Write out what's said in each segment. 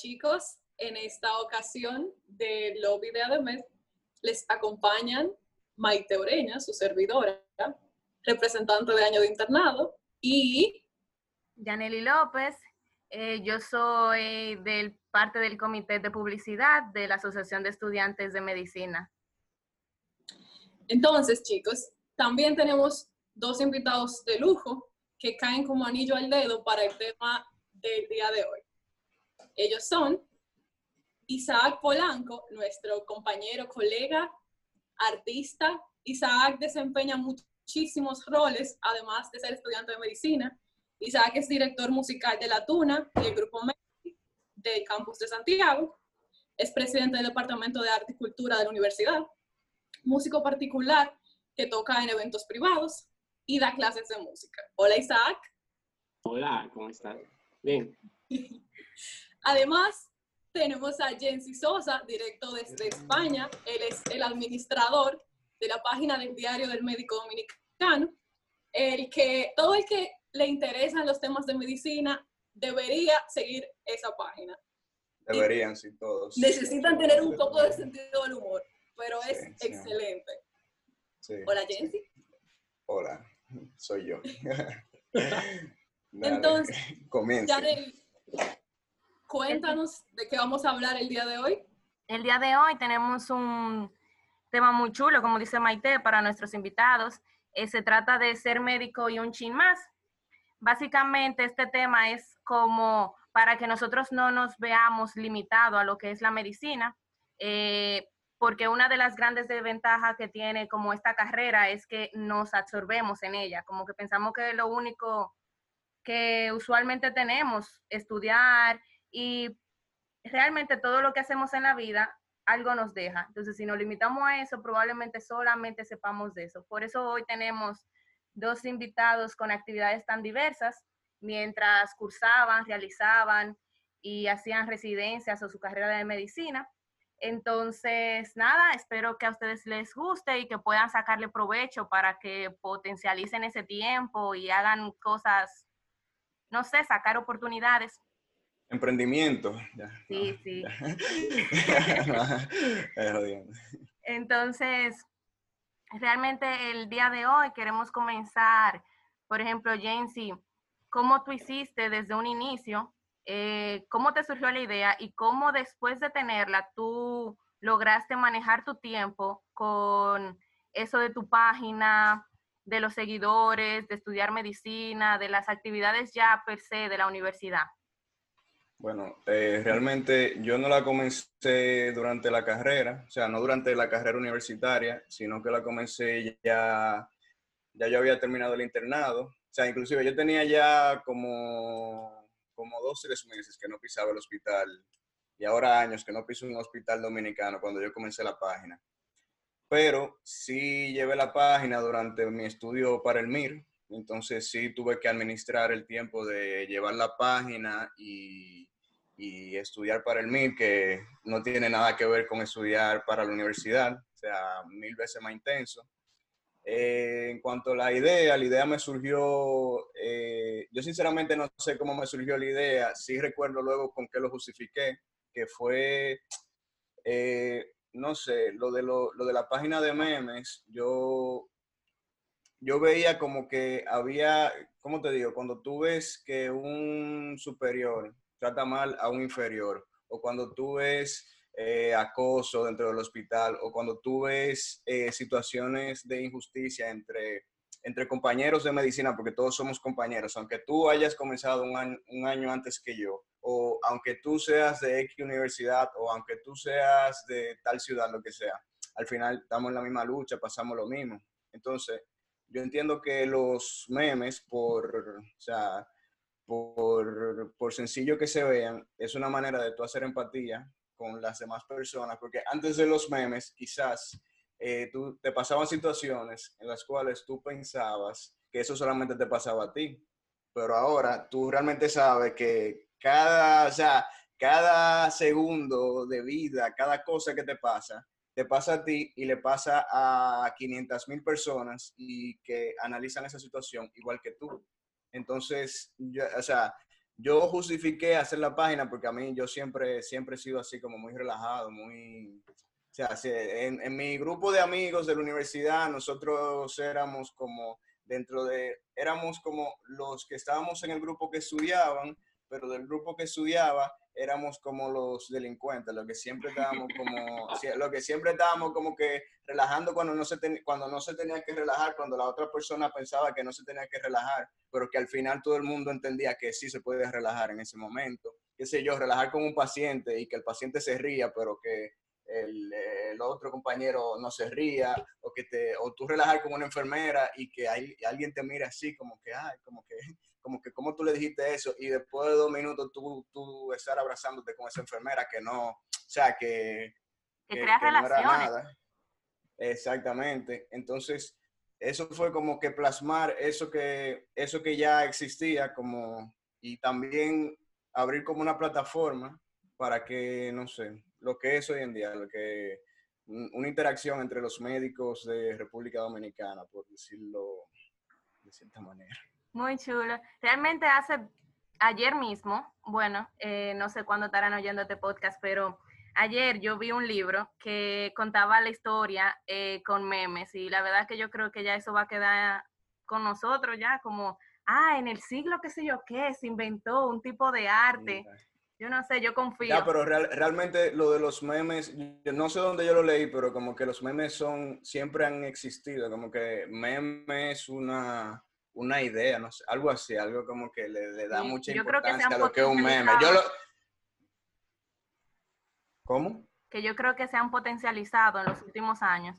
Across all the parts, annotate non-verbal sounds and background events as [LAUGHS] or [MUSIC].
Chicos, en esta ocasión de Lobby de ADEMED les acompañan Maite Oreña, su servidora, representante de año de internado, y Yaneli López, eh, yo soy del parte del comité de publicidad de la Asociación de Estudiantes de Medicina. Entonces, chicos, también tenemos dos invitados de lujo que caen como anillo al dedo para el tema del día de hoy. Ellos son Isaac Polanco, nuestro compañero, colega, artista. Isaac desempeña muchísimos roles, además de ser estudiante de medicina. Isaac es director musical de La Tuna, del Grupo Messi, del campus de Santiago. Es presidente del Departamento de Arte y Cultura de la universidad. Músico particular que toca en eventos privados y da clases de música. Hola Isaac. Hola, ¿cómo estás? Bien. [LAUGHS] Además, tenemos a Jensi Sosa, directo desde España. Él es el administrador de la página del Diario del Médico Dominicano. El que, todo el que le interesan los temas de medicina debería seguir esa página. Deberían, sí, todos. Necesitan tener un poco de sentido del humor, pero es Sí, excelente. Sí. Hola, Jensi. Hola, soy yo. [LAUGHS] Dale, Entonces, comience. Yarel, cuéntanos de qué vamos a hablar el día de hoy. El día de hoy tenemos un tema muy chulo, como dice Maite, para nuestros invitados. Eh, se trata de ser médico y un chin más. Básicamente, este tema es como para que nosotros no nos veamos limitados a lo que es la medicina, eh, porque una de las grandes desventajas que tiene como esta carrera es que nos absorbemos en ella, como que pensamos que lo único que usualmente tenemos, estudiar y realmente todo lo que hacemos en la vida, algo nos deja. Entonces, si nos limitamos a eso, probablemente solamente sepamos de eso. Por eso hoy tenemos dos invitados con actividades tan diversas, mientras cursaban, realizaban y hacían residencias o su carrera de medicina. Entonces, nada, espero que a ustedes les guste y que puedan sacarle provecho para que potencialicen ese tiempo y hagan cosas, no sé, sacar oportunidades. Emprendimiento. Ya, Sí, no, sí. [LAUGHS] ya. [LAUGHS] Entonces, realmente el día de hoy queremos comenzar, por ejemplo, Jensi, ¿cómo tú hiciste desde un inicio? Eh, ¿Cómo te surgió la idea y cómo después de tenerla tú lograste manejar tu tiempo con eso de tu página, de los seguidores, de estudiar medicina, de las actividades ya per se de la universidad? Bueno, eh, realmente yo no la comencé durante la carrera, o sea, no durante la carrera universitaria, sino que la comencé ya, ya yo había terminado el internado. O sea, inclusive yo tenía ya como, como dos, tres meses que no pisaba el hospital y ahora años que no piso un hospital dominicano cuando yo comencé la página. Pero sí llevé la página durante mi estudio para el MIR, entonces sí tuve que administrar el tiempo de llevar la página y, y estudiar para el MIR, que no tiene nada que ver con estudiar para la universidad, o sea, mil veces más intenso. Eh, en cuanto a la idea, la idea me surgió, eh, yo sinceramente no sé cómo me surgió la idea, sí recuerdo luego con qué lo justifiqué, que fue, eh, no sé, lo de, lo, lo de la página de memes, yo yo veía como que había, ¿cómo te digo? Cuando tú ves que un superior trata mal a un inferior, o cuando tú ves eh, acoso dentro del hospital, o cuando tú ves eh, situaciones de injusticia entre, entre compañeros de medicina, porque todos somos compañeros, aunque tú hayas comenzado un año, un año antes que yo, o aunque tú seas de X universidad, o aunque tú seas de tal ciudad, lo que sea, al final estamos en la misma lucha, pasamos lo mismo. Entonces, yo entiendo que los memes, por, o sea, por, sencillo que se vean, es una manera de tú hacer empatía con las demás personas, porque antes de los memes, quizás eh, tú, te pasaban situaciones en las cuales tú pensabas que eso solamente te pasaba a ti, pero ahora tú realmente sabes que cada, o sea, cada segundo de vida, cada cosa que te pasa, te pasa a ti y le pasa a 500 mil personas y que analizan esa situación igual que tú. Entonces, yo, o sea, yo justifiqué hacer la página porque a mí yo siempre, siempre he sido así como muy relajado, muy... O sea, en, en mi grupo de amigos de la universidad, nosotros éramos como dentro de, éramos como los que estábamos en el grupo que estudiaban, pero del grupo que estudiaba éramos como los delincuentes, lo que siempre estábamos como, lo que siempre estábamos como que relajando cuando no, se cuando no se tenía que relajar, cuando la otra persona pensaba que no se tenía que relajar, pero que al final todo el mundo entendía que sí se puede relajar en ese momento. Qué sé yo, relajar con un paciente y que el paciente se ría, pero que el, otro compañero no se ría, o que te, o tú relajar con una enfermera y que hay, alguien te mire así como que, ay, como que, como que, ¿cómo tú le dijiste eso? Y después de dos minutos tú, tú estar abrazándote con esa enfermera que no, o sea, que, que. No era nada. Exactamente. Entonces, eso fue como que plasmar eso que, eso que ya existía como, y también abrir como una plataforma para que, no sé, lo que es hoy en día, lo que una interacción entre los médicos de República Dominicana, por decirlo de cierta manera. Muy chulo. Realmente hace ayer mismo, bueno, eh, no sé cuándo estarán oyendo este podcast, pero ayer yo vi un libro que contaba la historia eh, con memes y la verdad que yo creo que ya eso va a quedar con nosotros ya como, ah, en el siglo qué sé yo qué, se inventó un tipo de arte. Yo no sé, yo confío. Ya, pero realmente lo de los memes, no sé dónde yo lo leí, pero como que los memes son, siempre han existido, como que meme es una, una idea, no sé, algo así, algo como que le, da mucha importancia a lo que es un meme. Yo lo... ¿Cómo? Que yo creo que se han potencializado en los últimos años.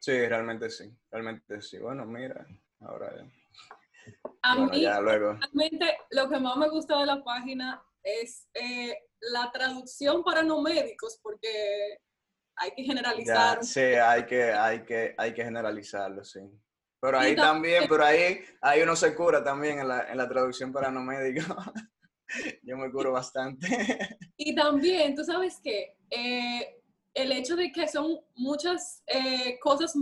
Sí, realmente sí, realmente sí. Bueno, mira, ahora... A mí, realmente, lo que más me gusta de la página es eh, la traducción para no médicos, porque hay que generalizar. sí, hay que, hay, que, hay que generalizarlo, sí. Pero ahí también, pero ahí, ahí uno se cura también en la, en la traducción para no médicos. [LAUGHS] Yo me curo bastante. Y también, tú sabes que eh, el hecho de que son muchas eh, cosas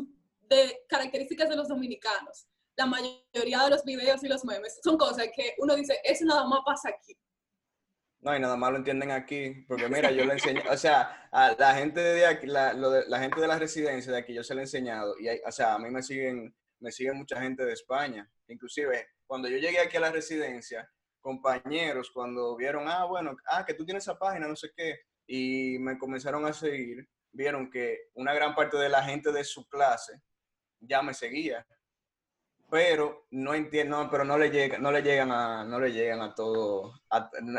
de características de los dominicanos la mayoría de los videos y los memes son cosas que uno dice, eso nada más pasa aquí. No, y nada más lo entienden aquí, porque mira, yo le enseño, o sea, a la gente de aquí, la, la gente de la residencia de aquí, yo se lo he enseñado, y hay, o sea, a mí me siguen, me siguen mucha gente de España, inclusive cuando yo llegué aquí a la residencia, compañeros cuando vieron, ah, bueno, ah, que tú tienes esa página, no sé qué, y me comenzaron a seguir, vieron que una gran parte de la gente de su clase ya me seguía pero no entiendo, pero no le no le llegan a, no le llegan a todo.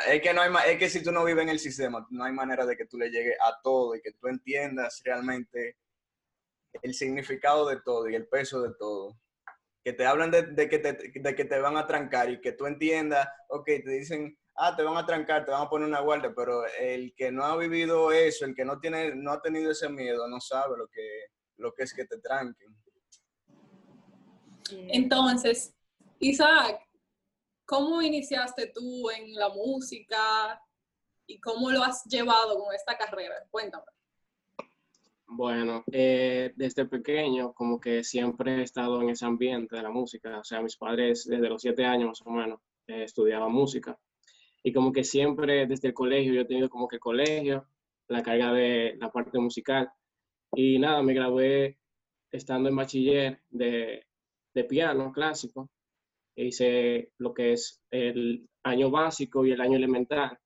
es que no hay, es que si tú no vives en el sistema, no hay manera de que tú le llegues a todo y que tú entiendas realmente el significado de todo y el peso de todo. Que te hablan de, que, te, de que te van a trancar y que tú entiendas, ok, te dicen, ah, te van a trancar, te van a poner una guardia, pero el que no ha vivido eso, el que no tiene, no ha tenido ese miedo, no sabe lo que, lo que es que te tranquen. Entonces, Isaac, ¿cómo iniciaste tú en la música y cómo lo has llevado con esta carrera? Cuéntame. Bueno, eh, desde pequeño como que siempre he estado en ese ambiente de la música. O sea, mis padres desde los siete años más o menos eh, estudiaban música. Y como que siempre desde el colegio yo he tenido como que el colegio, la carga de la parte musical. Y nada, me gradué estando en bachiller de de piano clásico. Hice lo que es el año básico y el año elemental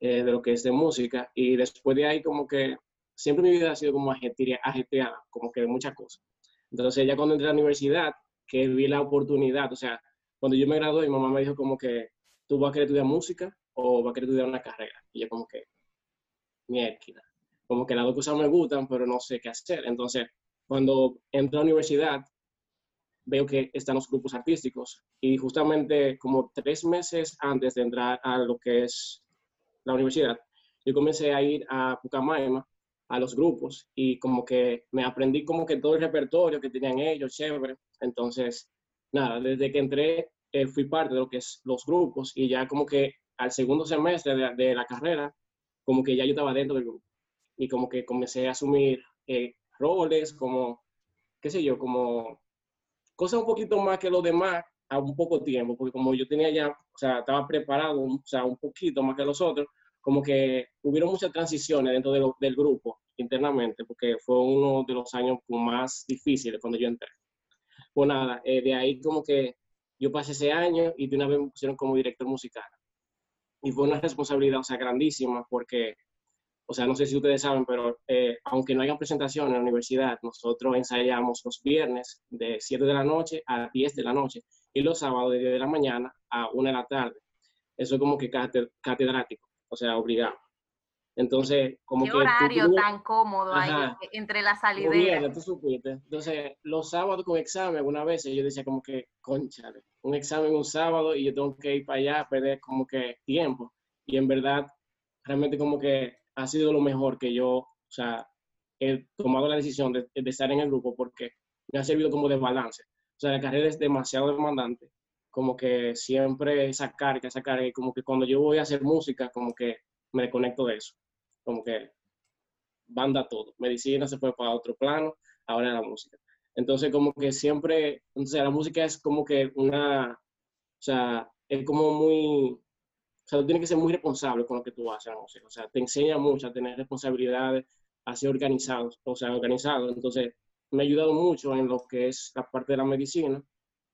eh, de lo que es de música. Y después de ahí como que siempre mi vida ha sido como ajetreada, como que de muchas cosas. Entonces ya cuando entré a la universidad, que vi la oportunidad, o sea, cuando yo me gradué, mi mamá me dijo como que tú vas a querer estudiar música o vas a querer estudiar una carrera. Y yo como que, mierda, como que las dos cosas me gustan, pero no sé qué hacer. Entonces, cuando entré a la universidad, veo que están los grupos artísticos. Y justamente como tres meses antes de entrar a lo que es la universidad, yo comencé a ir a Pucamaima, a los grupos, y como que me aprendí como que todo el repertorio que tenían ellos, chévere. Entonces, nada, desde que entré, eh, fui parte de lo que es los grupos y ya como que al segundo semestre de, la carrera, como que ya yo estaba dentro del grupo. Y como que comencé a asumir eh, roles, como, qué sé yo, como cosas un poquito más que los demás a un poco tiempo, porque como yo tenía ya, o sea, estaba preparado, o sea, un poquito más que los otros, como que hubieron muchas transiciones dentro del grupo internamente, porque fue uno de los años más difíciles cuando yo entré. Pues nada, eh, de ahí como que yo pasé ese año y de una vez me pusieron como director musical. Y fue una responsabilidad, o sea, grandísima, porque, o sea, no sé si ustedes saben, pero eh, aunque no haya presentación en la universidad, nosotros ensayamos los viernes de 7 de la noche a 10 de la noche y los sábados de 10 de la mañana a 1 de la tarde. Eso es como que catedrático, o sea, obligado. Entonces, como ¿Qué horario tan cómodo ahí entre la salida? tú supiste. Entonces, los sábados con examen, algunas veces yo decía como que, conchale, un examen un sábado y yo tengo que ir para allá a perder como que tiempo. Y en verdad, realmente como que ha sido lo mejor que yo, o sea, he tomado la decisión de, de estar en el grupo porque me ha servido como de balance. O sea, la carrera es demasiado demandante. Como que siempre esa carga, esa carga, como que cuando yo voy a hacer música, como que me desconecto de eso como que banda todo. Medicina se fue para otro plano, ahora la música. Entonces, como que siempre, entonces la música es como que una, o sea, es como muy, o sea, tú tienes que ser muy responsable con lo que tú haces la música. O sea, te enseña mucho a tener responsabilidades, a ser organizado, o sea, organizado. Entonces, me ha ayudado mucho en lo que es la parte de la medicina,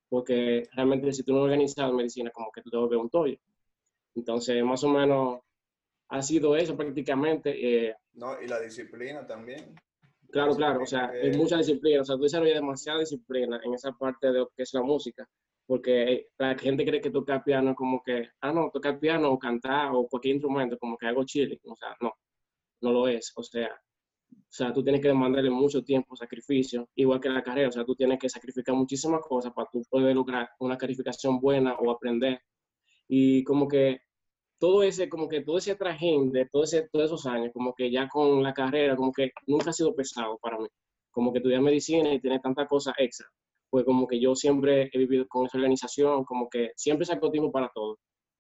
porque realmente si tú no organizas medicina, como que tú te vuelves un toyo. Entonces, más o menos, ha sido eso prácticamente. Eh, no, y la disciplina también. Claro, claro, o sea, es mucha disciplina, o sea, tú desarrollas demasiada disciplina en esa parte de lo que es la música, porque la gente cree que tocar piano es como que, ah, no, tocar piano o cantar o cualquier instrumento, como que algo chile, o sea, no, no lo es, o sea, o sea, tú tienes que demandarle mucho tiempo, sacrificio, igual que la carrera, o sea, tú tienes que sacrificar muchísimas cosas para tú poder lograr una calificación buena o aprender. Y como que todo ese, como que todo ese trajín de todo ese, todos esos años, como que ya con la carrera, como que nunca ha sido pesado para mí. Como que estudiar medicina y tener tantas cosas extra. Pues como que yo siempre he vivido con esa organización, como que siempre saco tiempo para todo.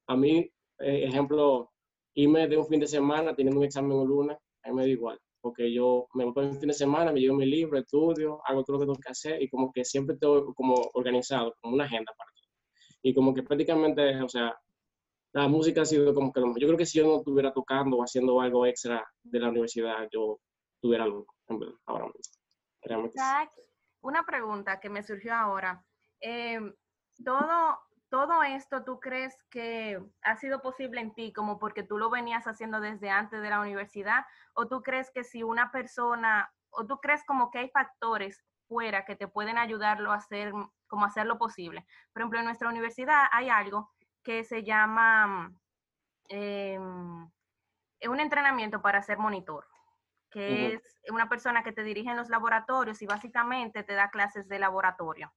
A mí, eh, ejemplo, irme de un fin de semana teniendo un examen un lunes, a mí me da igual. Porque yo me voy un fin de semana, me llevo mi libro, estudio, hago todo que tengo que hacer y como que siempre estoy como organizado, como una agenda para todo. Y como que prácticamente, o sea, la música ha sido como que lo mejor. Yo creo que si yo no estuviera tocando o haciendo algo extra de la universidad, yo estuviera loco, ahora mismo. una pregunta que me surgió ahora. Em, todo, todo esto, ¿tú crees que ha sido posible en ti como porque tú lo venías haciendo desde antes de la universidad? ¿O tú crees que si una persona, o tú crees como que hay factores fuera que te pueden ayudarlo a hacer, como hacerlo posible? Por ejemplo, en nuestra universidad hay algo que se llama eh, un entrenamiento para ser monitor, que es una persona que te dirige en los laboratorios y básicamente te da clases de laboratorio.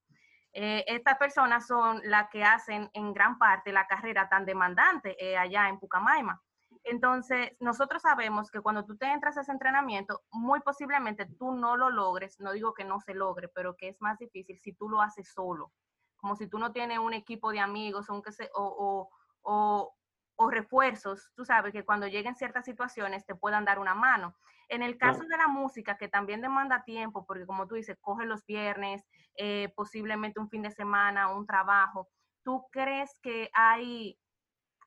Eh, estas personas son las que hacen en gran parte la carrera tan demandante eh, allá en Pucamaima. Entonces, nosotros sabemos que cuando tú te entras a ese entrenamiento, muy posiblemente tú no lo logres, no digo que no se logre, pero que es más difícil si tú lo haces solo como si tú no tienes un equipo de amigos o, o, o, o, refuerzos, tú sabes que cuando lleguen ciertas situaciones te puedan dar una mano. En el caso de la música, que también demanda tiempo, porque como tú dices, coge los viernes, eh, posiblemente un fin de semana, un trabajo, ¿tú crees que hay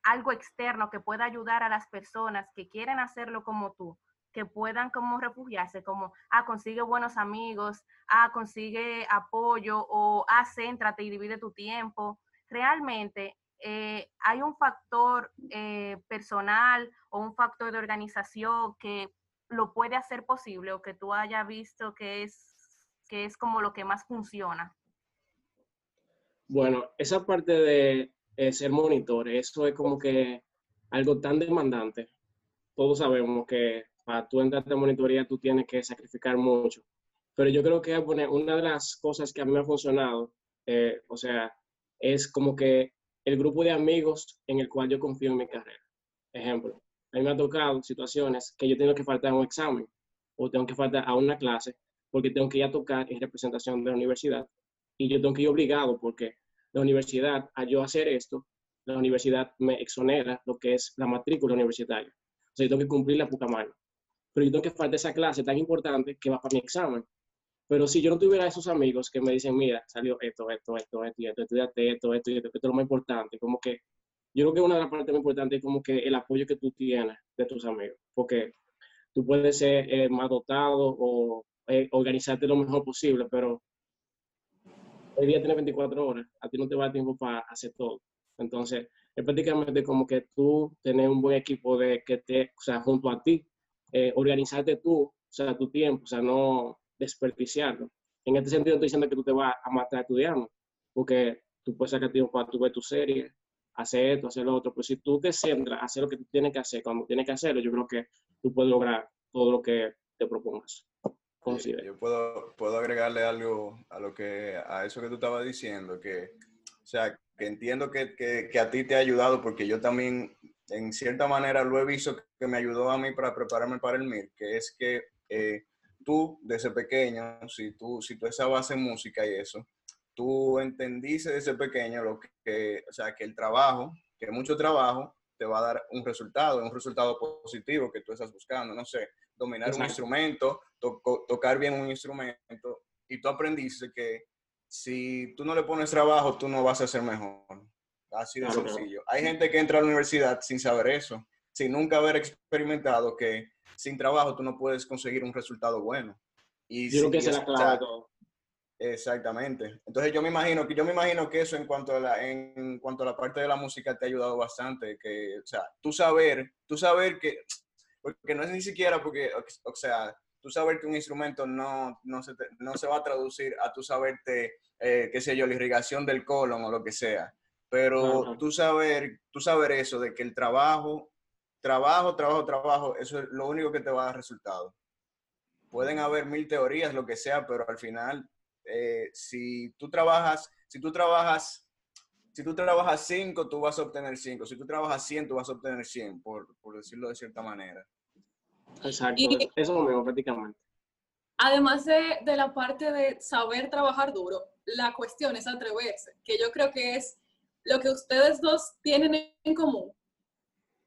algo externo que pueda ayudar a las personas que quieren hacerlo como tú? que puedan como refugiarse, como, ah, consigue buenos amigos, ah, consigue apoyo o, ah, céntrate y divide tu tiempo. Realmente eh, hay un factor eh, personal o un factor de organización que lo puede hacer posible o que tú hayas visto que es, que es como lo que más funciona. Bueno, esa parte de eh, ser monitor, eso es como que algo tan demandante. Todos sabemos que para tú entrar a monitoría tú tienes que sacrificar mucho. Pero yo creo que una de las cosas que a mí me ha funcionado, eh, o sea, es como que el grupo de amigos en el cual yo confío en mi carrera. Ejemplo, a mí me ha tocado situaciones que yo tengo que faltar a un examen o tengo que faltar a una clase porque tengo que ir a tocar en representación de la universidad y yo tengo que ir obligado porque la universidad, a yo hacer esto, la universidad me exonera lo que es la matrícula universitaria. O sea, yo tengo que cumplir la poca mano. Pero yo tengo que faltar esa clase tan importante que va para mi examen. Pero si yo no tuviera esos amigos que me dicen, mira, salió esto, esto, esto, esto, esto, estudiate esto, esto, esto, esto es lo más importante, como que yo creo que una de las partes más importantes es como que el apoyo que tú tienes de tus amigos, porque tú puedes ser eh, más dotado o eh, organizarte lo mejor posible, pero el día tiene 24 horas, a ti no te va a dar tiempo para hacer todo. Entonces, es prácticamente como que tú tenés un buen equipo de que te, o sea, junto a ti, eh, organizarte tú, o sea, tu tiempo, o sea, no desperdiciarlo. En este sentido, estoy diciendo que tú te vas a matar estudiando, porque tú puedes sacar tiempo para tu ver tu serie, hacer esto, hacer lo otro, pero si tú te centras hacer lo que tú tienes que hacer cuando tienes que hacerlo, yo creo que tú puedes lograr todo lo que te propongas. Yo puedo, puedo agregarle algo a lo que a eso que tú estabas diciendo, que, o sea, que entiendo que, que, que, a ti te ha ayudado porque yo también, en cierta manera, lo he visto que me ayudó a mí para prepararme para el MIR, que es que eh, tú, desde pequeño, si tú, si tú esa base en música y eso, tú entendiste desde pequeño lo que, o sea, que el trabajo, que mucho trabajo te va a dar un resultado, un resultado positivo que tú estás buscando, no sé, dominar un instrumento, tocar bien un instrumento, y tú aprendiste que si tú no le pones trabajo, tú no vas a ser mejor. Así de sencillo. Hay gente que entra a la universidad sin saber eso, sin nunca haber experimentado que sin trabajo tú no puedes conseguir un resultado bueno. Y yo creo que es la clave todo. Exactamente. Entonces yo me imagino que yo me imagino que eso en cuanto a la en cuanto a la parte de la música te ha ayudado bastante, que o sea, tú saber, tú saber que porque no es ni siquiera porque o sea, tú saber que un instrumento no, no, se, no se va a traducir a tú saberte, eh, qué sé yo, la irrigación del colon o lo que sea. Pero tú saber, tú saber eso, de que el trabajo, trabajo, trabajo, trabajo, eso es lo único que te va a dar resultado. Pueden haber mil teorías, lo que sea, pero al final eh, si tú trabajas, si tú trabajas, si tú trabajas 5, tú vas a obtener 5. Si tú trabajas 100, tú vas a obtener 100, por, por decirlo de cierta manera. Exacto, y, eso lo mismo prácticamente. Además de, de, la parte de saber trabajar duro, la cuestión es atreverse, que yo creo que es lo que ustedes dos tienen en común,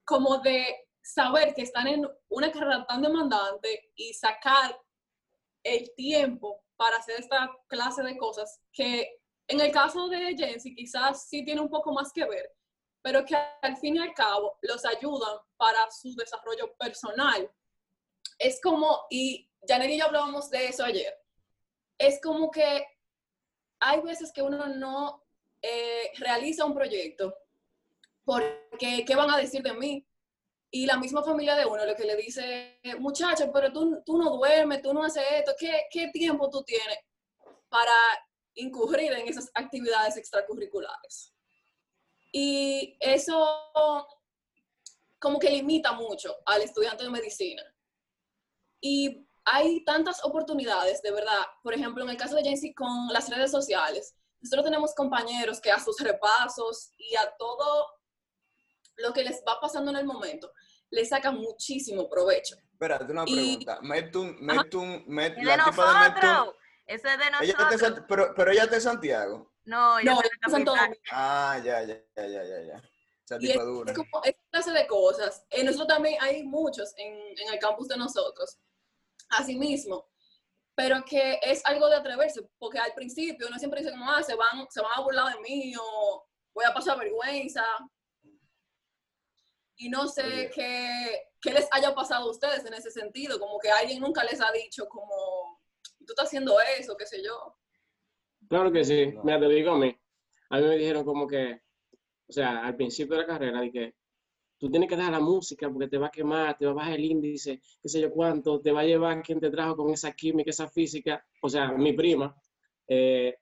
como de saber que están en una carrera tan demandante y sacar el tiempo para hacer esta clase de cosas que en el caso de Jensi quizás sí tiene un poco más que ver, pero que al fin y al cabo los ayudan para su desarrollo personal. Es como, y Janet y yo hablábamos de eso ayer, es como que hay veces que uno no eh, realiza un proyecto porque, ¿qué van a decir de mí? Y la misma familia de uno lo que le dice, muchacho, pero tú, tú no duermes, tú no haces esto, ¿qué, ¿qué tiempo tú tienes para incurrir en esas actividades extracurriculares? Y eso como que limita mucho al estudiante de medicina. Y hay tantas oportunidades, de verdad. Por ejemplo, en el caso de Jency con las redes sociales, nosotros tenemos compañeros que a sus repasos y a todo lo que les va pasando en el momento, le saca muchísimo provecho. Espérate, una pregunta. Metun, Metun, Metun, la de tipa de Metun. Eso es de nosotros. Ella pero, pero ella es de Santiago. No, ella no, es de Santo Ah, ya, ya, ya, ya, ya. ya. Esa y es, es, como esta clase de cosas. Eh, nosotros también hay muchos en, en el campus de nosotros. Asimismo. Pero que es algo de atreverse, porque al principio uno siempre dice como, ah, se van, se van a burlar de mí o voy a pasar vergüenza, y no sé qué, qué, les haya pasado a ustedes en ese sentido, como que alguien nunca les ha dicho como, tú estás haciendo eso, qué sé yo. Claro que sí, me te digo a mí. A mí me dijeron como que, o sea, al principio de la carrera, de que tú tienes que dejar la música porque te va a quemar, te va a bajar el índice, qué sé yo cuánto, te va a llevar quien te trajo con esa química, esa física. O sea, mi prima, eh,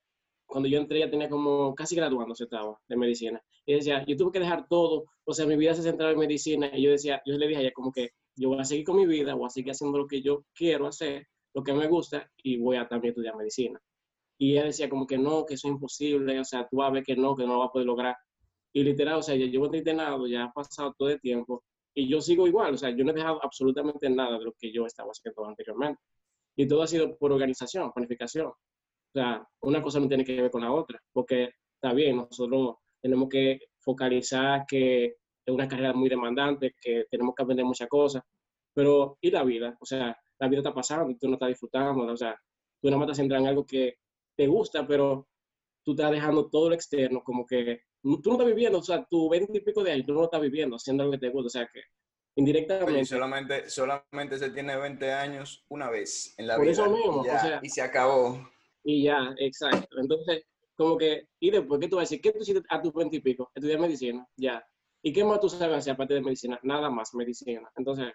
cuando yo entré ya tenía como casi graduándose estaba de medicina. Y decía, yo tuve que dejar todo, o sea, mi vida se centraba en medicina. Y yo decía, yo le dije a ella como que yo voy a seguir con mi vida, voy a seguir haciendo lo que yo quiero hacer, lo que me gusta, y voy a también estudiar medicina. Y ella decía como que no, que eso es imposible, o sea, tú vas a que no, que no lo vas a poder lograr. Y literal, o sea, yo llevo internado, ya ha pasado todo el tiempo, y yo sigo igual, o sea, yo no he dejado absolutamente nada de lo que yo estaba haciendo anteriormente. Y todo ha sido por organización, planificación. O sea, una cosa no tiene que ver con la otra, porque está bien, nosotros tenemos que focalizar que es una carrera muy demandante, que tenemos que aprender muchas cosas, pero ¿y la vida? O sea, la vida está pasando y tú no estás disfrutando, o sea, tú no estás centrado en algo que te gusta, pero tú estás dejando todo lo externo, como que tú no estás viviendo, o sea, tu 20 y pico de años, tú no lo estás viviendo, haciendo lo que te gusta, o sea, que indirectamente. solamente, solamente se tiene 20 años una vez en la por vida. eso mismo, y, ya, o sea, y se acabó. y ya, exacto. Entonces, como que, y después, ¿qué tú vas a decir? ¿Qué tú hiciste a tus 20 y pico? Estudiar medicina, ya. ¿Y qué más tú sabes hacer aparte de medicina? Nada más, medicina. Entonces,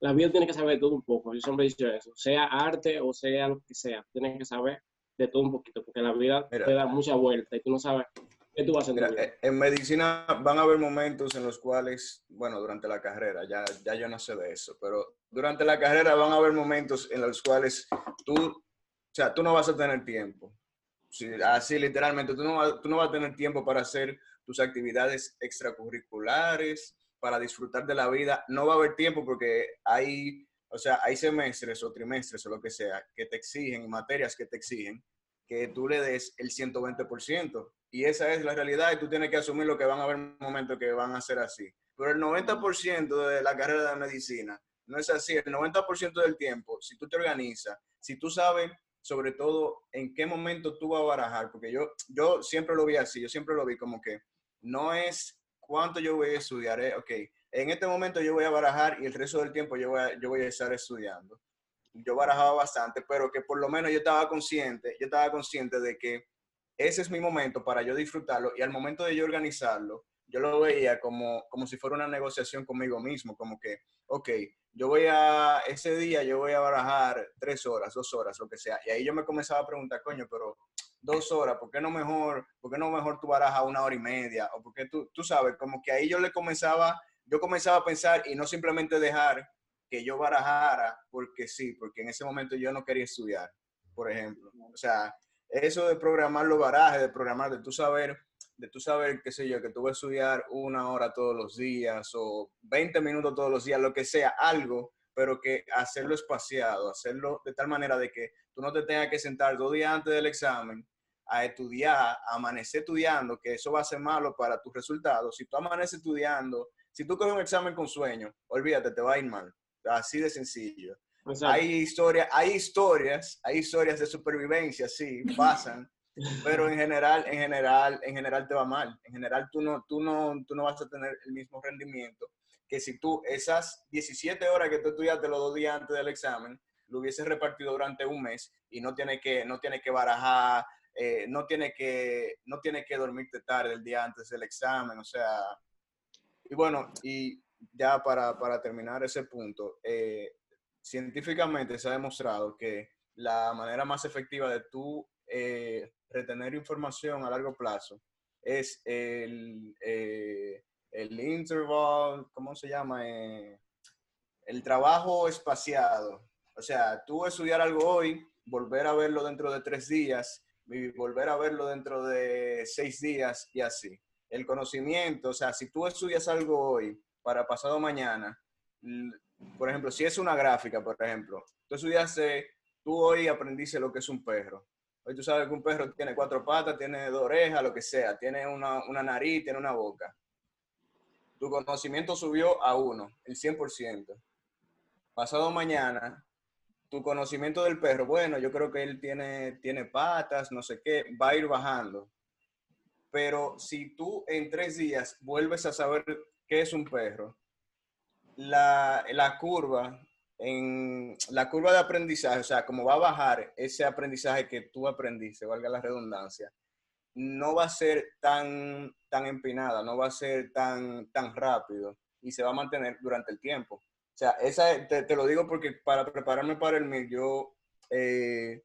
la vida tiene que saber de todo un poco. Yo siempre he dicho eso. Sea arte o sea lo que sea, tienes que saber de todo un poquito, porque la vida Mira. te da mucha vuelta y tú no sabes qué tú vas a Mira, eh, en medicina van a haber momentos en los cuales, bueno, durante la carrera, ya, ya yo no sé de eso, pero durante la carrera van a haber momentos en los cuales tú, o sea, tú no vas a tener tiempo. Sí, así literalmente, tú no, tú no vas a tener tiempo para hacer tus actividades extracurriculares, para disfrutar de la vida. No va a haber tiempo porque hay, o sea, hay semestres o trimestres o lo que sea que te exigen, materias que te exigen, que tú le des el 120%. Y esa es la realidad y tú tienes que asumir lo que van a haber momentos que van a ser así. Pero el 90% de la carrera de medicina no es así. El 90% del tiempo, si tú te organizas, si tú sabes sobre todo en qué momento tú vas a barajar, porque yo, yo siempre lo vi así, yo siempre lo vi como que no es cuánto yo voy a estudiar, eh, ok, en este momento yo voy a barajar y el resto del tiempo yo voy a, yo voy a estar estudiando. Yo barajaba bastante, pero que por lo menos yo estaba consciente, yo estaba consciente de que ese es mi momento para yo disfrutarlo y al momento de yo organizarlo, yo lo veía como, como si fuera una negociación conmigo mismo, como que, ok, yo voy a, ese día yo voy a barajar tres horas, dos horas, lo que sea. Y ahí yo me comenzaba a preguntar, coño, pero dos horas, ¿por qué no mejor, por qué no mejor tú barajas una hora y media? O porque tú, tú sabes, como que ahí yo le comenzaba, yo comenzaba a pensar y no simplemente dejar que yo barajara porque sí, porque en ese momento yo no quería estudiar, por ejemplo. O sea, eso de programar los barajes, de programar, de tú saber, de tú saber, qué sé yo, que tú vas a estudiar una hora todos los días o 20 minutos todos los días, lo que sea, algo, pero que hacerlo espaciado, hacerlo de tal manera de que tú no te tengas que sentar dos días antes del examen a estudiar, a amanecer estudiando, que eso va a ser malo para tus resultados. Si tú amaneces estudiando, si tú coges un examen con sueño, olvídate, te va a ir mal. Así de sencillo. Hay historias, hay historias, hay historias de supervivencia, sí, pasan, pero en general, en general, en general te va mal. En general tú no, tú no, tú no vas a tener el mismo rendimiento que si tú esas 17 horas que tú estudiaste los dos días antes del examen, lo hubieses repartido durante un mes y no tienes que, no tienes que barajar, eh, no tienes que, no tienes que dormirte tarde el día antes del examen, o sea, y bueno, y ya para, para terminar ese punto, eh, científicamente se ha demostrado que la manera más efectiva de tú eh, retener información a largo plazo es el, eh, el interval, ¿cómo se llama? Eh, el trabajo espaciado. O sea, tú estudiar algo hoy, volver a verlo dentro de tres días, volver a verlo dentro de seis días y así. El conocimiento, o sea, si tú estudias algo hoy para pasado mañana, por ejemplo, si es una gráfica, por ejemplo, tú estudiaste, tú hoy aprendiste lo que es un perro. Hoy tú sabes que un perro tiene cuatro patas, tiene dos orejas, lo que sea, tiene una, una nariz, tiene una boca. Tu conocimiento subió a uno, el 100%. Pasado mañana, tu conocimiento del perro, bueno, yo creo que él tiene, tiene patas, no sé qué, va a ir bajando. Pero si tú en tres días vuelves a saber qué es un perro, la, la curva, en la curva de aprendizaje, o sea, como va a bajar ese aprendizaje que tú aprendiste, valga la redundancia, no va a ser tan, tan empinada, no va a ser tan, tan rápido y se va a mantener durante el tiempo. O sea, esa, te, lo digo porque para prepararme para el MIR, yo eh,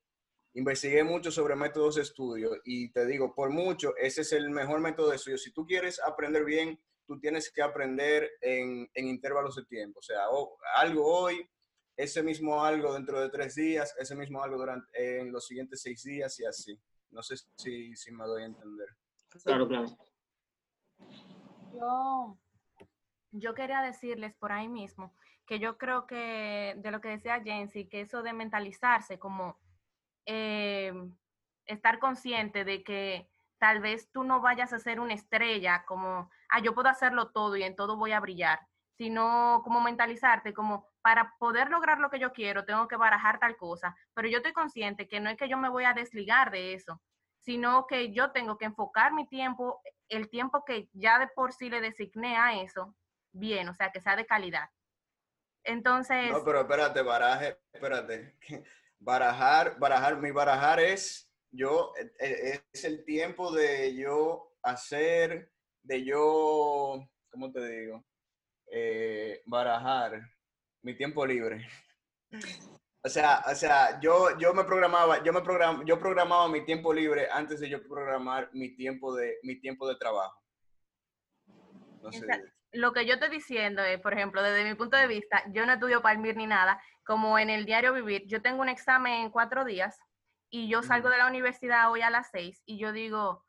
investigué mucho sobre métodos de estudio y te digo, por mucho, ese es el mejor método de estudio. Si tú quieres aprender bien, tú tienes que aprender en, en intervalos de tiempo. O sea, algo hoy, ese mismo algo dentro de tres días, ese mismo algo durante, en los siguientes seis días y así. No sé si, si me doy a entender. Claro, claro. Yo, yo quería decirles por ahí mismo que yo creo que de lo que decía Jensi, que eso de mentalizarse, como eh, estar consciente de que tal vez tú no vayas a ser una estrella como, ah, yo puedo hacerlo todo y en todo voy a brillar, sino como mentalizarte como para poder lograr lo que yo quiero, tengo que barajar tal cosa, pero yo estoy consciente que no es que yo me voy a desligar de eso, sino que yo tengo que enfocar mi tiempo, el tiempo que ya de por sí le designé a eso, bien, o sea, que sea de calidad. Entonces... No, pero espérate, baraje, espérate. Barajar, barajar, mi barajar es yo, e, e, es el tiempo de yo hacer, de yo, ¿cómo te digo? Eh, barajar mi tiempo libre. O sea, o sea, yo, yo me programaba, yo me program, yo programaba mi tiempo libre antes de yo programar mi tiempo de, mi tiempo de trabajo. lo que yo estoy diciendo es, por ejemplo, desde mi punto de vista, yo no estudio Palmir ni nada, como en el diario vivir, yo tengo un examen en cuatro días y yo salgo de la universidad hoy a las seis y yo digo,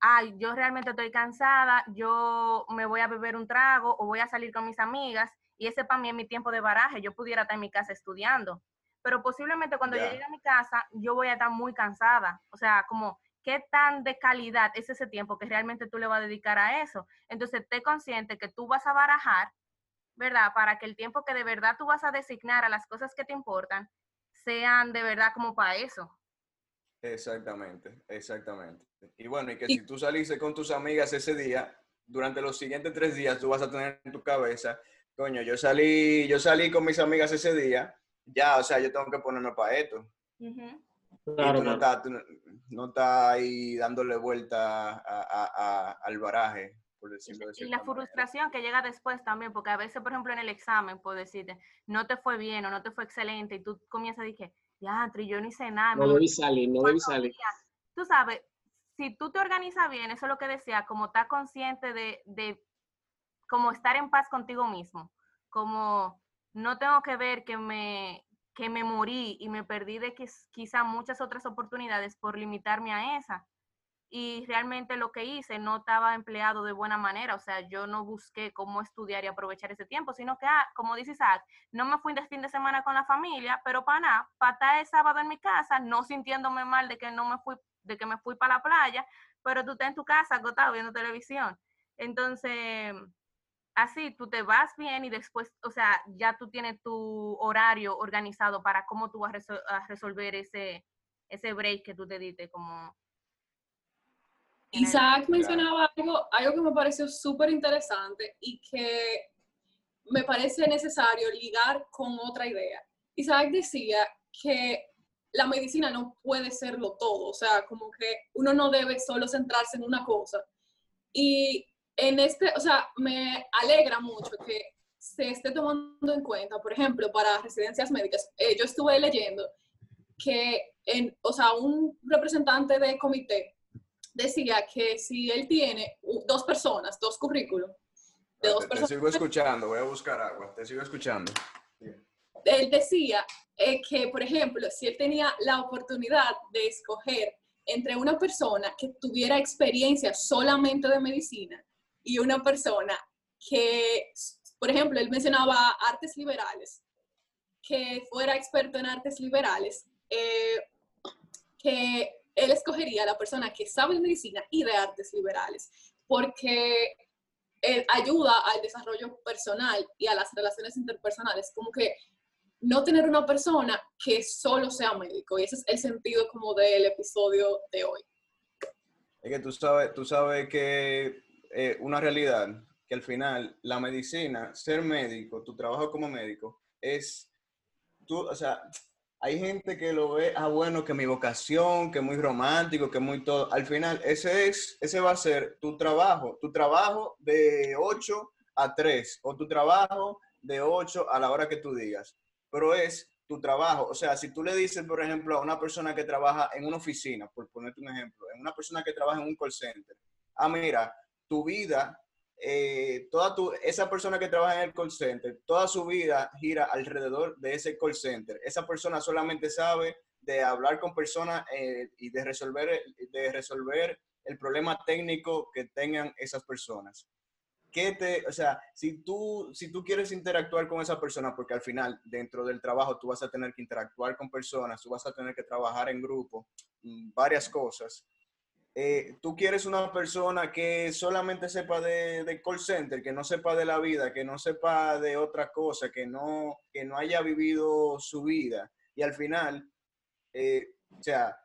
ay, yo realmente estoy cansada, yo me voy a beber un trago o voy a salir con mis amigas y ese para mí es mi tiempo de baraje, yo pudiera estar en mi casa estudiando, pero posiblemente cuando yo llegue a mi casa yo voy a estar muy cansada, o sea, como qué tan de calidad es ese tiempo que realmente tú le vas a dedicar a eso. Entonces, te consciente que tú vas a barajar, ¿verdad? Para que el tiempo que de verdad tú vas a designar a las cosas que te importan sean de verdad como para eso. Exactamente, exactamente. Y bueno, y que si tú saliste con tus amigas ese día, durante los siguientes tres días tú vas a tener en tu cabeza coño, yo salí, yo salí con mis amigas ese día, ya, o sea, yo tengo que ponerme para esto. Claro, no estás no está ahí dándole vuelta al baraje, por decirlo Y la frustración que llega después también, porque a veces, por ejemplo, en el examen, puedo decirte, no te fue bien o no te fue excelente, y tú comienzas a decir, ya, yo no hice nada. No debí salir, no debí salir. Tú sabes, si tú te organizas bien, eso es lo que decía, como estar consciente de, de como estar en paz contigo mismo, como no tengo que ver que me, que me morí y me perdí de quizá muchas otras oportunidades por limitarme a esa. Y realmente lo que hice no estaba empleado de buena manera, o sea, yo no busqué cómo estudiar y aprovechar ese tiempo, sino que, ah, como dice Isaac, no me fui de fin de semana con la familia, pero para nada, para estar el sábado en mi casa, no sintiéndome mal de que no me fui, de que me fui para la playa, pero tú estás en tu casa agotado viendo televisión. Entonces, así tú te vas bien y después, o sea, ya tú tienes tu horario organizado para cómo tú vas a, resolver ese, ese break que tú te diste como... Isaac mencionaba algo, algo que me pareció súper interesante y que me parece necesario ligar con otra idea. Isaac decía que la medicina no puede serlo todo, o sea, como que uno no debe solo centrarse en una cosa. Y en este, o sea, me alegra mucho que se esté tomando en cuenta, por ejemplo, para residencias médicas. Eh, yo estuve leyendo que, en, o sea, un representante de comité decía que si él tiene dos personas, dos currículos, de dos personas. Te sigo escuchando, voy a buscar agua, te sigo escuchando. Él decía eh, que, por ejemplo, si él tenía la oportunidad de escoger entre una persona que tuviera experiencia solamente de medicina y una persona que, por ejemplo, él mencionaba artes liberales, que fuera experto en artes liberales, eh, que él escogería la persona que sabe de medicina y de artes liberales, porque ayuda al desarrollo personal y a las relaciones interpersonales, como que no tener una persona que solo sea médico, y ese es el sentido como del episodio de hoy. Es que tú sabes, tú sabes que eh, una realidad que al final la medicina, ser médico, tu trabajo como médico, es, tú, o sea, hay gente que lo ve, ah, bueno, que mi vocación, que muy romántico, que muy todo. Al final, ese es, ese va a ser tu trabajo, tu trabajo de 8 a 3 o tu trabajo de 8 a la hora que tú digas. Pero es tu trabajo. O sea, si tú le dices, por ejemplo, a una persona que trabaja en una oficina, por ponerte un ejemplo, en una persona que trabaja en un call center, ah, mira, tu vida, eh, toda tu, esa persona que trabaja en el call center, toda su vida gira alrededor de ese call center. Esa persona solamente sabe de hablar con personas eh, y de resolver, de resolver el problema técnico que tengan esas personas. ¿Qué te, o sea, si tú, si tú quieres interactuar con esa persona, porque al final dentro del trabajo tú vas a tener que interactuar con personas, tú vas a tener que trabajar en grupo, mm, varias cosas, eh, tú quieres una persona que solamente sepa de, call center, que no sepa de la vida, que no sepa de otra cosa, que no, que no haya vivido su vida. Y al final, eh, o sea,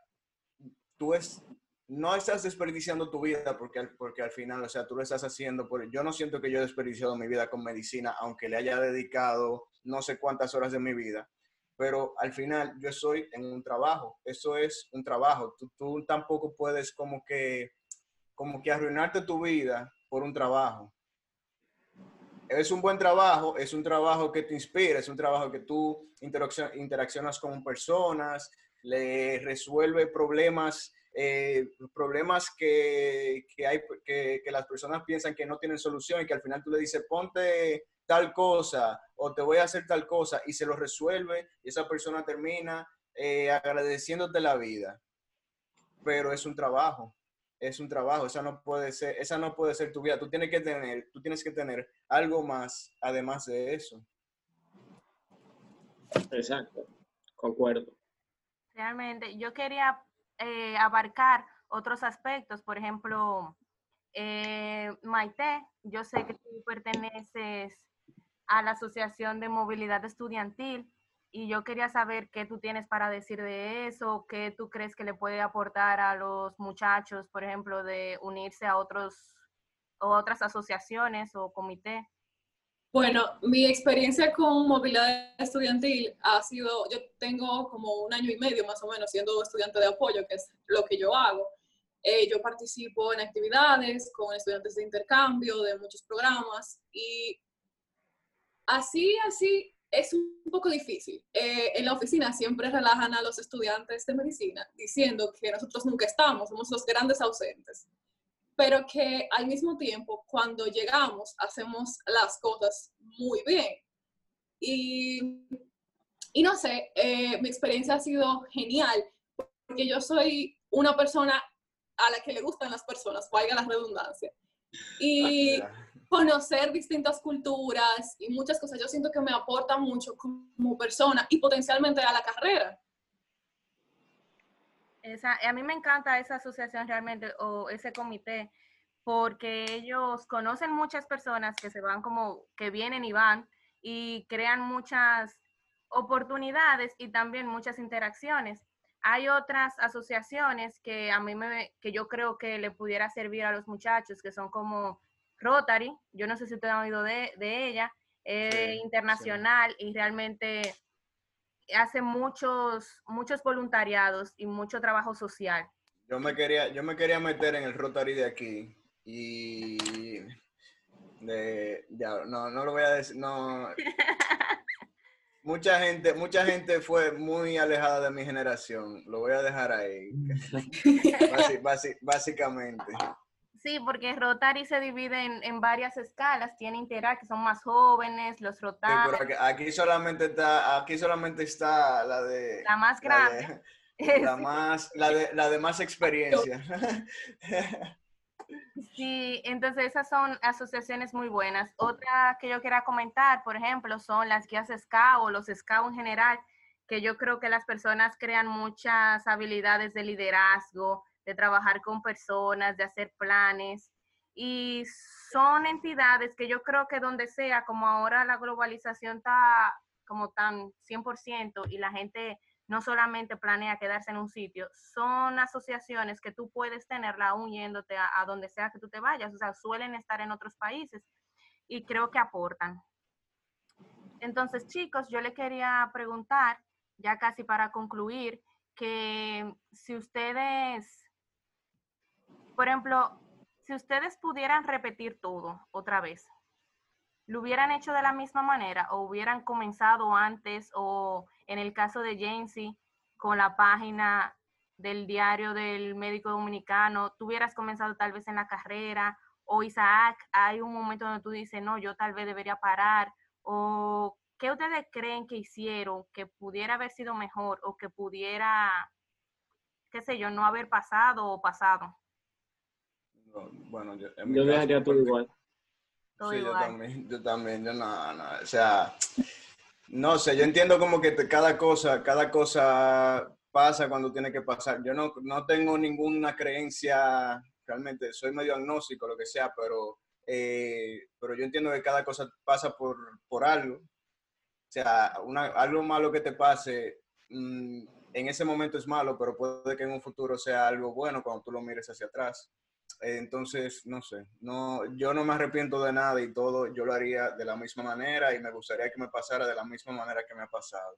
tú es, no estás desperdiciando tu vida porque, porque al final, o sea, tú lo estás haciendo. Por, yo no siento que yo he desperdiciado mi vida con medicina, aunque le haya dedicado no sé cuántas horas de mi vida pero al final yo estoy en un trabajo, eso es un trabajo, tú, tampoco puedes como que, como que arruinarte tu vida por un trabajo. Es un buen trabajo, es un trabajo que te inspira, es un trabajo que tú interaccionas con personas, le resuelve problemas, eh, problemas que, que hay, que, que, las personas piensan que no tienen solución y que al final tú le dices, ponte tal cosa o te voy a hacer tal cosa y se lo resuelve y esa persona termina eh, agradeciéndote la vida. Pero es un trabajo, es un trabajo, esa no puede ser, esa no puede ser tu vida. Tú tienes que tener, tú tienes que tener algo más además de eso. Exacto, concuerdo. Realmente, yo quería eh, abarcar otros aspectos, por ejemplo, eh, Maite, yo sé que tú perteneces a la Asociación de Movilidad Estudiantil y yo quería saber qué tú tienes para decir de eso, qué tú crees que le puede aportar a los muchachos, por ejemplo, de unirse a otros o otras asociaciones o comité. Bueno, mi experiencia con movilidad estudiantil ha sido, yo tengo como un año y medio más o menos siendo estudiante de apoyo, que es lo que yo hago. Eh, yo participo en actividades con estudiantes de intercambio de muchos programas y así, así es un poco difícil. Eh, en la oficina siempre relajan a los estudiantes de medicina diciendo que nosotros nunca estamos, somos los grandes ausentes, pero que al mismo tiempo cuando llegamos hacemos las cosas muy bien. Y, y no sé, eh, mi experiencia ha sido genial porque yo soy una persona a la que le gustan las personas, valga la redundancia. Y conocer distintas culturas y muchas cosas, yo siento que me aporta mucho como persona y potencialmente a la carrera. Esa, a mí me encanta esa asociación realmente o ese comité porque ellos conocen muchas personas que se van como, que vienen y van y crean muchas oportunidades y también muchas interacciones. Hay otras asociaciones que a mí me, que yo creo que le pudiera servir a los muchachos, que son como Rotary, yo no sé si ustedes han oído de, ella, es internacional y realmente hace muchos, muchos voluntariados y mucho trabajo social. Yo me quería, yo me quería meter en el Rotary de aquí y de, ya, no, no lo voy a decir, no. [LAUGHS] mucha gente, mucha gente fue muy alejada de mi generación. Lo voy a dejar ahí. [LAUGHS] básicamente. Sí, porque Rotary se divide en, varias escalas. Tiene Interact, que son más jóvenes, los Rotary. aquí, solamente está, aquí solamente está la de... La más grande. [LAUGHS] La, [LAUGHS] más, la de, la de más experiencia. [LAUGHS] Sí, entonces esas son asociaciones muy buenas. Otra que yo quiera comentar, por ejemplo, son las guías SCA o los SCA en general, que yo creo que las personas crean muchas habilidades de liderazgo, de trabajar con personas, de hacer planes. Y son entidades que yo creo que donde sea, como ahora la globalización está como tan 100% y la gente no solamente planea quedarse en un sitio, son asociaciones que tú puedes tenerla aún yéndote a, a, donde sea que tú te vayas, o sea, suelen estar en otros países y creo que aportan. Entonces, chicos, yo le quería preguntar, ya casi para concluir, que si ustedes por ejemplo, si ustedes pudieran repetir todo otra vez, ¿lo hubieran hecho de la misma manera o hubieran comenzado antes o en el caso de Jancy con la página del diario del médico dominicano, tú hubieras comenzado tal vez en la carrera o Isaac, hay un momento donde tú dices, no, yo tal vez debería parar o qué ustedes creen que hicieron que pudiera haber sido mejor o que pudiera, qué sé yo, no haber pasado o pasado bueno, yo, yo dejaría todo igual. sí, yo también, yo también, yo no, no, o sea, no sé, yo entiendo como que cada cosa, cada cosa pasa cuando tiene que pasar. Yo no, no tengo ninguna creencia, realmente soy medio agnóstico, lo que sea, pero, eh, pero yo entiendo que cada cosa pasa por, por algo. O sea, una, algo malo que te pase mm, en ese momento es malo, pero puede que en un futuro sea algo bueno cuando tú lo mires hacia atrás. Entonces, no sé, no, yo no me arrepiento de nada y todo yo lo haría de la misma manera y me gustaría que me pasara de la misma manera que me ha pasado.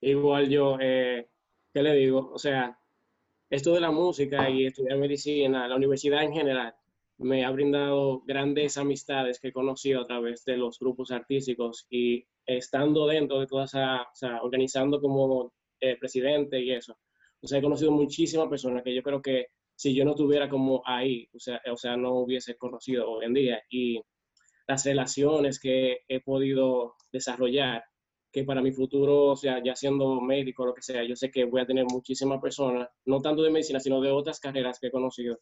Igual yo, eh, ¿qué le digo? O sea, esto de la música y estudiar medicina, la universidad en general, me ha brindado grandes amistades que he conocido a través de los grupos artísticos y estando dentro de toda esa, o sea, organizando como eh, presidente y eso. O sea, he conocido muchísimas personas que yo creo que si yo no estuviera como ahí, o sea, o sea, no hubiese conocido hoy en día. Y las relaciones que he podido desarrollar que para mi futuro, o sea, ya siendo médico, lo que sea, yo sé que voy a tener muchísimas personas, no tanto de medicina, sino de otras carreras que he conocido,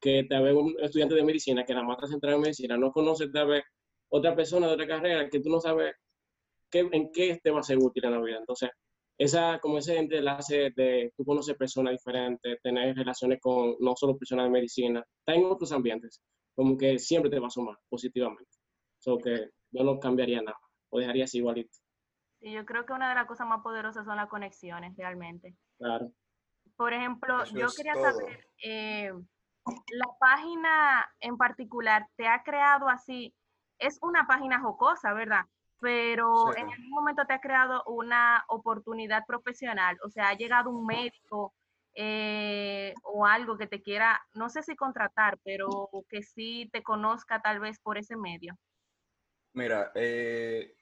que tal vez un estudiante de medicina que la más está en medicina no conoce tal vez otra persona de otra carrera que tú no sabes qué, en qué te va a ser útil en la vida. Entonces, esa, como ese enlace de tú conoces personas diferentes, tener relaciones con no solo personas de medicina, está en otros ambientes, como que siempre te va a sumar positivamente. So que yo no cambiaría nada, o dejaría así igualito. Y yo creo que una de las cosas más poderosas son las conexiones, realmente. Claro. Por ejemplo, yo quería saber, eh, la página en particular te ha creado así, es una página jocosa, ¿verdad? Pero en algún momento te ha creado una oportunidad profesional, o sea, ha llegado un médico eh, o algo que te quiera, no sé si contratar, pero que sí te conozca tal vez por ese medio. Mira, eh,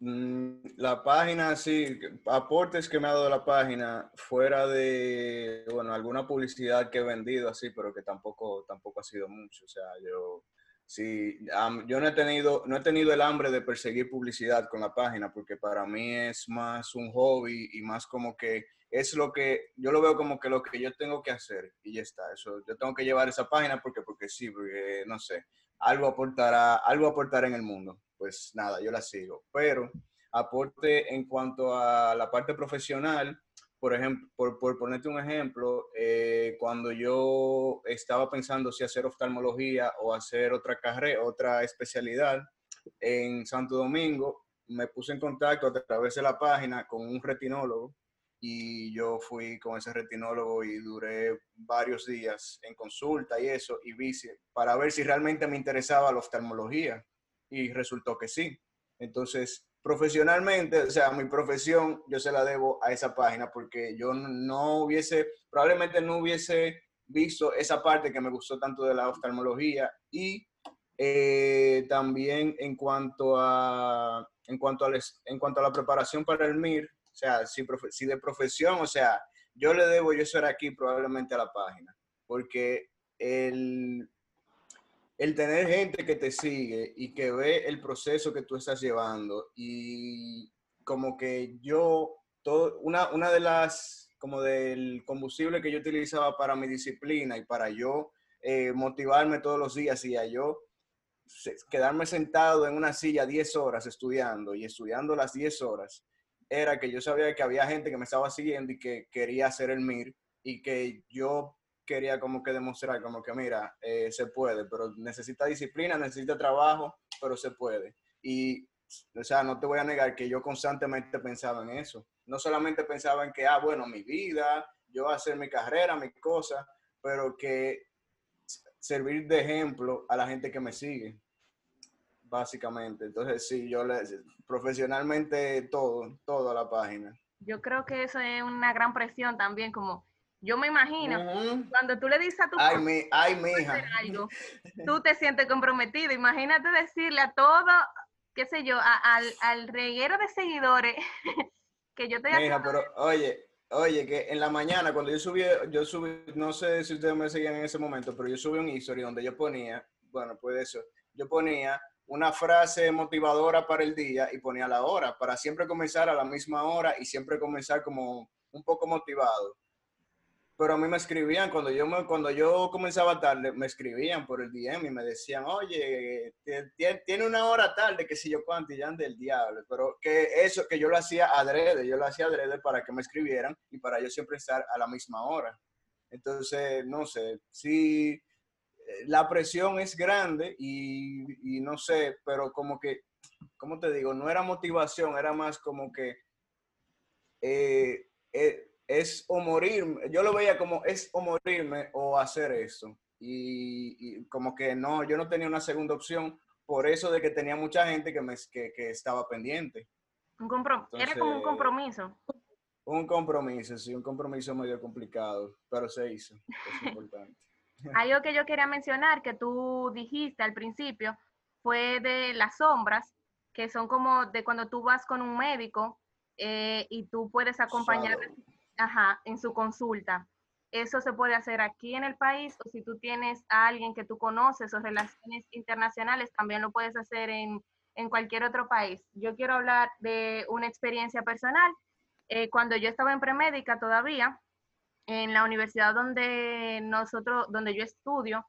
Mm, la página, sí, aportes que me ha dado la página, fuera de, bueno, alguna publicidad que he vendido así, pero que tampoco, tampoco ha sido mucho. O sea, yo, sí, yo no he, tenido, no he tenido el hambre de perseguir publicidad con la página, porque para mí es más un hobby y más como que es lo que, yo lo veo como que lo que yo tengo que hacer y ya está. Eso, yo tengo que llevar esa página porque, porque sí, porque, no sé, algo aportará, algo aportará en el mundo pues nada, yo la sigo. Pero aporte en cuanto a la parte profesional, por ejemplo, por, por ponerte un ejemplo, eh, cuando yo estaba pensando si hacer oftalmología o hacer otra carrera, otra especialidad en Santo Domingo, me puse en contacto a través de la página con un retinólogo y yo fui con ese retinólogo y duré varios días en consulta y eso, y vi para ver si realmente me interesaba la oftalmología y resultó que sí. Entonces, profesionalmente, o sea, mi profesión yo se la debo a esa página porque yo no hubiese, probablemente no hubiese visto esa parte que me gustó tanto de la oftalmología y eh, también en cuanto a en cuanto a, en cuanto a la preparación para el MIR, o sea, si, si de profesión, o sea, yo le debo yo ser aquí probablemente a la página, porque el, el tener gente que te sigue y que ve el proceso que tú estás llevando y como que yo, todo, una, una de las, como del combustible que yo utilizaba para mi disciplina y para yo eh, motivarme todos los días y a yo quedarme sentado en una silla 10 horas estudiando y estudiando las 10 horas, era que yo sabía que había gente que me estaba siguiendo y que quería hacer el MIR y que yo quería como que demostrar, como que mira, eh, se puede, pero necesita disciplina, necesita trabajo, pero se puede. Y, o sea, no te voy a negar que yo constantemente pensaba en eso. No solamente pensaba en que, ah, bueno, mi vida, yo hacer mi carrera, mi cosa, pero que servir de ejemplo a la gente que me sigue, básicamente. Entonces, sí, yo le, profesionalmente todo, toda la página. Yo creo que eso es una gran presión también, como yo me imagino, cuando tú le dices a tu ay, mi, ay, mi hija. Algo, [LAUGHS] tú te sientes comprometido. Imagínate decirle a todo, qué sé yo, al, al reguero de seguidores [LAUGHS] que yo te Mija, pero oye, oye, que en la mañana cuando yo subí, yo subí, no sé si ustedes me seguían en ese momento, pero yo subí un history donde yo ponía, bueno, pues eso, yo ponía una frase motivadora para el día y ponía la hora, para siempre comenzar a la misma hora y siempre comenzar como un poco motivado pero a mí me escribían, cuando yo, me, cuando yo comenzaba tarde, me escribían por el DM y me decían, oye, tiene una hora tarde, que si yo cuánto, del diablo, pero que eso, que yo lo hacía adrede, yo lo hacía adrede para que me escribieran y para yo siempre estar a la misma hora. Entonces, no sé, sí, eh, la presión es grande y, y no sé, pero como que, ¿cómo te digo? No era motivación, era más como que... Eh, eh, es o morirme, yo lo veía como es o morirme o hacer eso. Y, como que no, yo no tenía una segunda opción por eso de que tenía mucha gente que, me, que, estaba pendiente. Un Era como un compromiso. Un compromiso, sí, un compromiso medio complicado, pero se hizo. Es [LAUGHS] importante. Algo que yo quería mencionar que tú dijiste al principio fue de las sombras, que son como de cuando tú vas con un médico eh, y tú puedes acompañar Ajá, en su consulta. Eso se puede hacer aquí en el país o si tú tienes a alguien que tú conoces o relaciones internacionales, también lo puedes hacer en, cualquier otro país. Yo quiero hablar de una experiencia personal. Eh, cuando yo estaba en premédica todavía, en la universidad donde nosotros, donde yo estudio,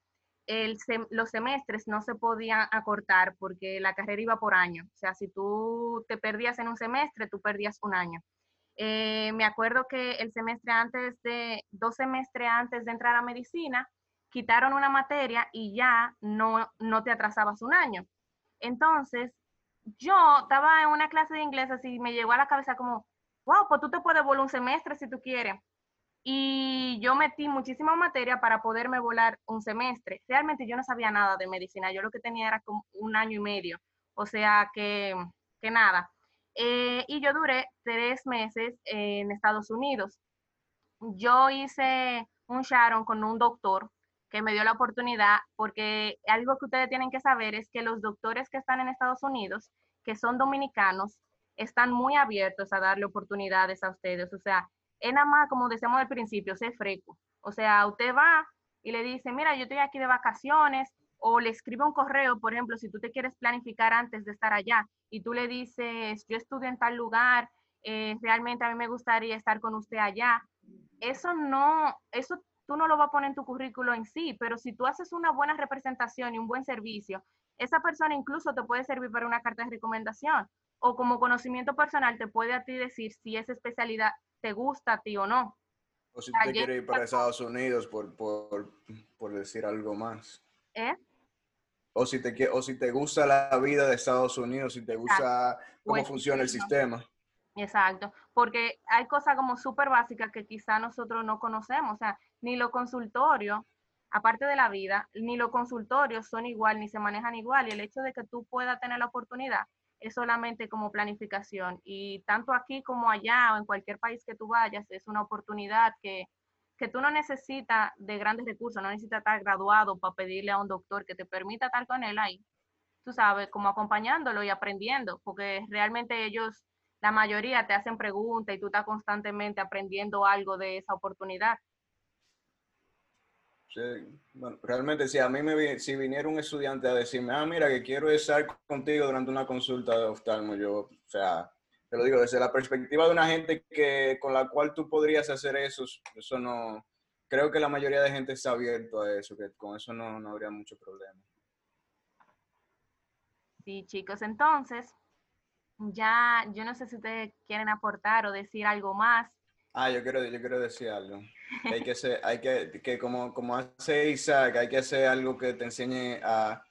los semestres no se podían acortar porque la carrera iba por año. O sea, si tú te perdías en un semestre, tú perdías un año. Eh, me acuerdo que el semestre antes de, dos semestres antes de entrar a medicina, quitaron una materia y ya no, no te atrasabas un año. Entonces, yo estaba en una clase de inglés así, me llegó a la cabeza como, wow, pues tú te puedes volar un semestre si tú quieres. Y yo metí muchísima materia para poderme volar un semestre. Realmente yo no sabía nada de medicina, yo lo que tenía era como un año y medio. O sea que, que nada. Eh, y yo duré tres meses en Estados Unidos. Yo hice un Sharon con un doctor que me dio la oportunidad, porque algo que ustedes tienen que saber es que los doctores que están en Estados Unidos, que son dominicanos, están muy abiertos a darle oportunidades a ustedes. O sea, es nada más, como decíamos al principio, ser freco. O sea, usted va y le dice, mira, yo estoy aquí de vacaciones, o le escribe un correo, por ejemplo, si tú te quieres planificar antes de estar allá y tú le dices, yo estudio en tal lugar, eh, realmente a mí me gustaría estar con usted allá. Eso no, eso tú no lo vas a poner en tu currículo en sí, pero si tú haces una buena representación y un buen servicio, esa persona incluso te puede servir para una carta de recomendación o como conocimiento personal te puede a ti decir si esa especialidad te gusta a ti o no. O si usted quiere ir para Estados Unidos por, por, por decir algo más. ¿Eh? O si te, o si te gusta la vida de Estados Unidos, si te gusta cómo pues, funciona el sistema. Exacto, porque hay cosas como súper básicas que quizá nosotros no conocemos, o sea, ni los consultorios, aparte de la vida, ni los consultorios son igual, ni se manejan igual, y el hecho de que tú puedas tener la oportunidad es solamente como planificación, y tanto aquí como allá o en cualquier país que tú vayas, es una oportunidad que que tú no necesitas de grandes recursos, no necesitas estar graduado para pedirle a un doctor que te permita estar con él ahí, tú sabes, como acompañándolo y aprendiendo, porque realmente ellos, la mayoría te hacen preguntas y tú estás constantemente aprendiendo algo de esa oportunidad. Sí, bueno, realmente si a mí me si viniera un estudiante a decirme, ah, mira, que quiero estar contigo durante una consulta de oftalmo, yo, o sea, te lo digo, desde la perspectiva de una gente que, con la cual tú podrías hacer eso, eso no, creo que la mayoría de gente está abierto a eso, que con eso no, no habría mucho problema. Sí, chicos, entonces, ya, yo no sé si ustedes quieren aportar o decir algo más. Ah, yo quiero, yo quiero decir algo. hay que hacer, hay que, que como, como hace Isaac, hay que hacer algo que te enseñe a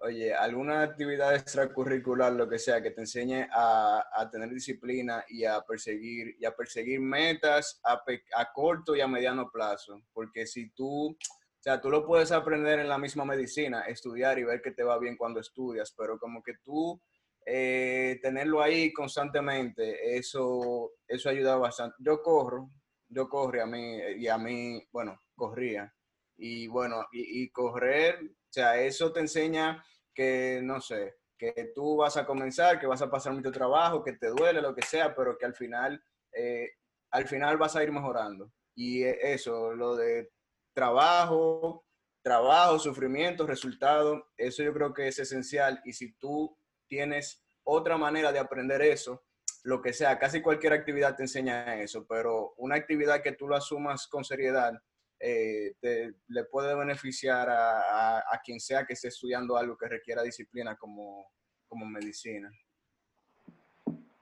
oye, alguna actividad extracurricular, lo que sea, que te enseñe a, a tener disciplina y a perseguir, y a perseguir metas a, a, corto y a mediano plazo. Porque si tú, o sea, tú lo puedes aprender en la misma medicina, estudiar y ver que te va bien cuando estudias, pero como que tú eh, tenerlo ahí constantemente, eso, eso ayuda bastante. Yo corro, yo corro a mí, y a mí, bueno, corría. Y bueno, y, correr o sea, eso te enseña que, no sé, que tú vas a comenzar, que vas a pasar mucho trabajo, que te duele, lo que sea, pero que al final, eh, al final vas a ir mejorando. Y e, eso, lo de trabajo, trabajo, sufrimiento, resultado, eso yo creo que es esencial. Y si tú tienes otra manera de aprender eso, lo que sea, casi cualquier actividad te enseña eso, pero una actividad que tú lo asumas con seriedad eh, te, le puede beneficiar a, a, quien sea que esté estudiando algo que requiera disciplina como, como medicina.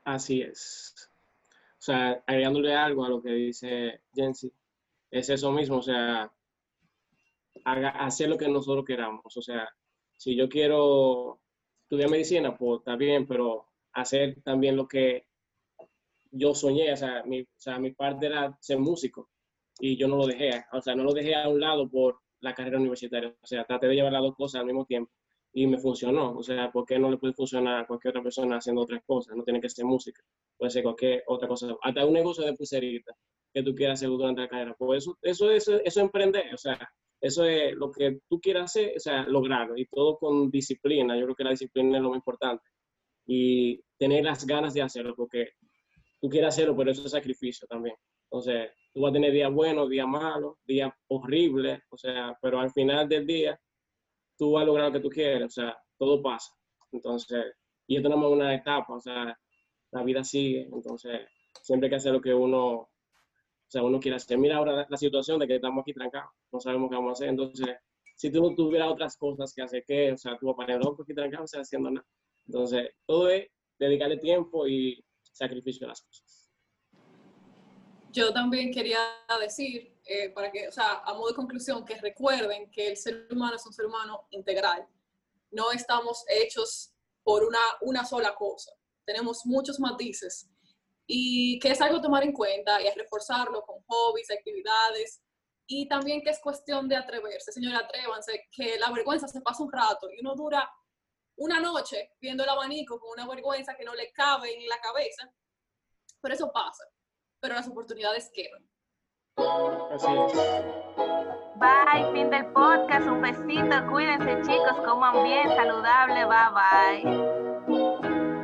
Así es. O sea, agregándole algo a lo que dice Jensi, es eso mismo, o sea, haga, hacer lo que nosotros queramos. O sea, si yo quiero estudiar medicina, pues está bien, pero hacer también lo que yo soñé, o sea, mi, o sea, mi parte era ser músico y yo no lo dejé, o sea, no lo dejé a un lado por la carrera universitaria, o sea, traté de llevar las dos cosas al mismo tiempo y me funcionó, o sea, ¿por qué no le puede funcionar a cualquier otra persona haciendo otras cosas? No tiene que ser música, puede ser cualquier otra cosa, hasta un negocio de pulserita que tú quieras hacer durante la carrera, pues eso, eso, eso, eso es emprender, o sea, eso es lo que tú quieras hacer, o sea, lograrlo, y todo con disciplina, yo creo que la disciplina es lo más importante, y tener las ganas de hacerlo, porque tú quieres hacerlo, pero eso es sacrificio también. Entonces, tú vas a tener días buenos, días malos, días horribles, o sea, pero al final del día, tú vas a lograr lo que tú quieres, o sea, todo pasa. Entonces, y esto no es una etapa, o sea, la vida sigue, entonces, siempre hay que hacer lo que uno, o sea, uno quiere hacer. Mira ahora la, situación de que estamos aquí trancados, no sabemos qué vamos a hacer, entonces, si tú no tuvieras otras cosas que hacer, ¿qué? O sea, tú vas a loco aquí trancado, o sea, haciendo nada. Entonces, todo es dedicarle tiempo y sacrificio a las cosas. Yo también quería decir, eh, para que, o sea, a modo de conclusión, que recuerden que el ser humano es un ser humano integral. No estamos hechos por una, una sola cosa. Tenemos muchos matices y que es algo a tomar en cuenta y a reforzarlo con hobbies, actividades y también que es cuestión de atreverse. Señora, atrévanse, que la vergüenza se pasa un rato y uno dura una noche viendo el abanico con una vergüenza que no le cabe en la cabeza, pero eso pasa, pero las oportunidades quedan. Así es. Bye, fin del podcast, un besito, cuídense chicos, coman bien, saludable, bye bye.